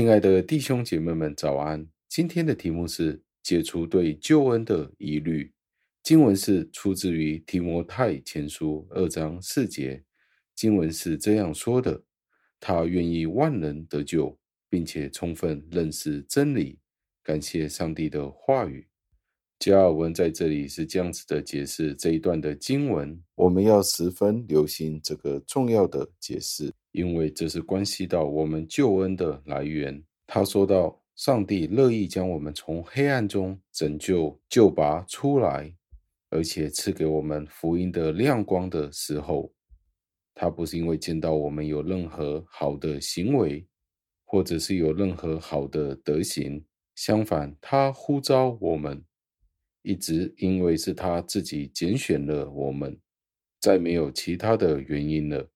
亲爱的弟兄姐妹们，早安！今天的题目是解除对救恩的疑虑。经文是出自于提摩太前书二章四节。经文是这样说的：“他愿意万人得救，并且充分认识真理。”感谢上帝的话语。加尔文在这里是这样子的解释这一段的经文，我们要十分留心这个重要的解释。因为这是关系到我们救恩的来源。他说道，上帝乐意将我们从黑暗中拯救、救拔出来，而且赐给我们福音的亮光的时候，他不是因为见到我们有任何好的行为，或者是有任何好的德行。相反，他呼召我们，一直因为是他自己拣选了我们，再没有其他的原因了。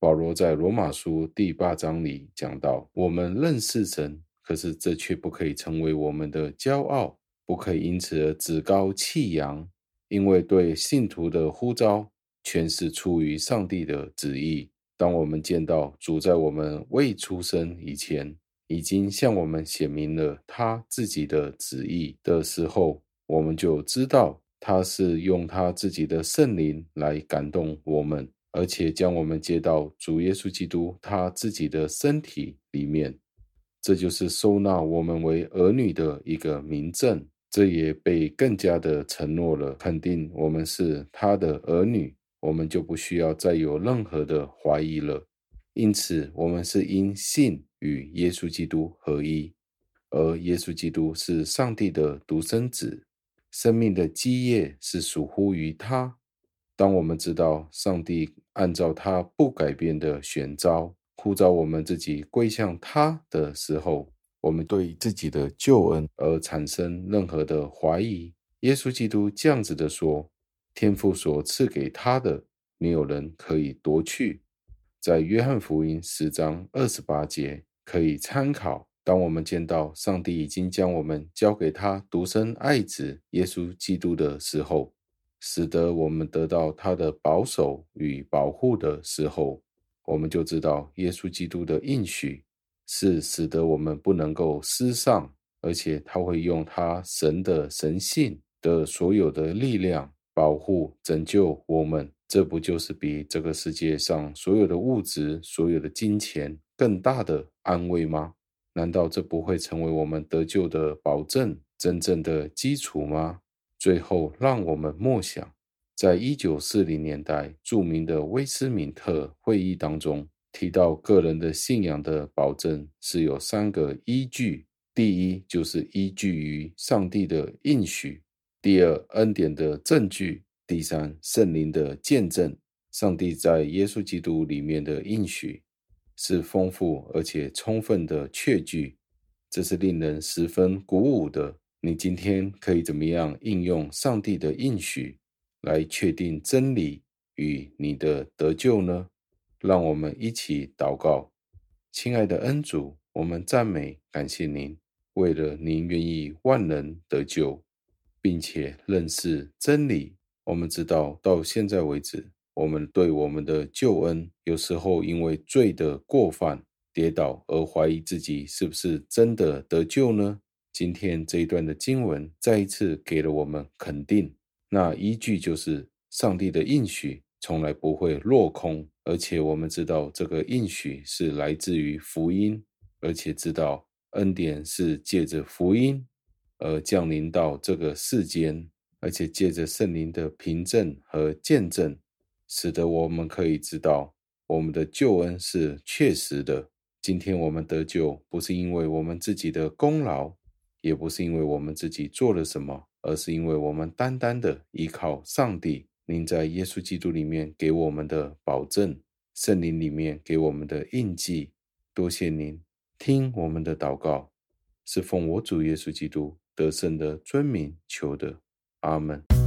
保罗在罗马书第八章里讲到：“我们认识神，可是这却不可以成为我们的骄傲，不可以因此而趾高气扬，因为对信徒的呼召全是出于上帝的旨意。当我们见到主在我们未出生以前，已经向我们显明了他自己的旨意的时候，我们就知道他是用他自己的圣灵来感动我们。”而且将我们接到主耶稣基督他自己的身体里面，这就是收纳我们为儿女的一个明证。这也被更加的承诺了，肯定我们是他的儿女，我们就不需要再有任何的怀疑了。因此，我们是因信与耶稣基督合一，而耶稣基督是上帝的独生子，生命的基业是属乎于他。当我们知道上帝按照他不改变的选招呼召我们自己归向他的时候，我们对自己的救恩而产生任何的怀疑。耶稣基督这样子的说：“天父所赐给他的，没有人可以夺去。”在约翰福音十章二十八节可以参考。当我们见到上帝已经将我们交给他独生爱子耶稣基督的时候，使得我们得到他的保守与保护的时候，我们就知道耶稣基督的应许是使得我们不能够失丧，而且他会用他神的神性的所有的力量保护拯救我们。这不就是比这个世界上所有的物质、所有的金钱更大的安慰吗？难道这不会成为我们得救的保证、真正的基础吗？最后，让我们默想，在一九四零年代著名的威斯敏特会议当中，提到个人的信仰的保证是有三个依据：第一，就是依据于上帝的应许；第二，恩典的证据；第三，圣灵的见证。上帝在耶稣基督里面的应许是丰富而且充分的确据，这是令人十分鼓舞的。你今天可以怎么样应用上帝的应许来确定真理与你的得救呢？让我们一起祷告，亲爱的恩主，我们赞美感谢您，为了您愿意万人得救，并且认识真理。我们知道到现在为止，我们对我们的救恩有时候因为罪的过犯跌倒而怀疑自己是不是真的得救呢？今天这一段的经文再一次给了我们肯定，那依据就是上帝的应许从来不会落空，而且我们知道这个应许是来自于福音，而且知道恩典是借着福音而降临到这个世间，而且借着圣灵的凭证和见证，使得我们可以知道我们的救恩是确实的。今天我们得救不是因为我们自己的功劳。也不是因为我们自己做了什么，而是因为我们单单的依靠上帝，您在耶稣基督里面给我们的保证，圣灵里面给我们的印记。多谢您听我们的祷告，是奉我主耶稣基督得胜的尊名求的，阿门。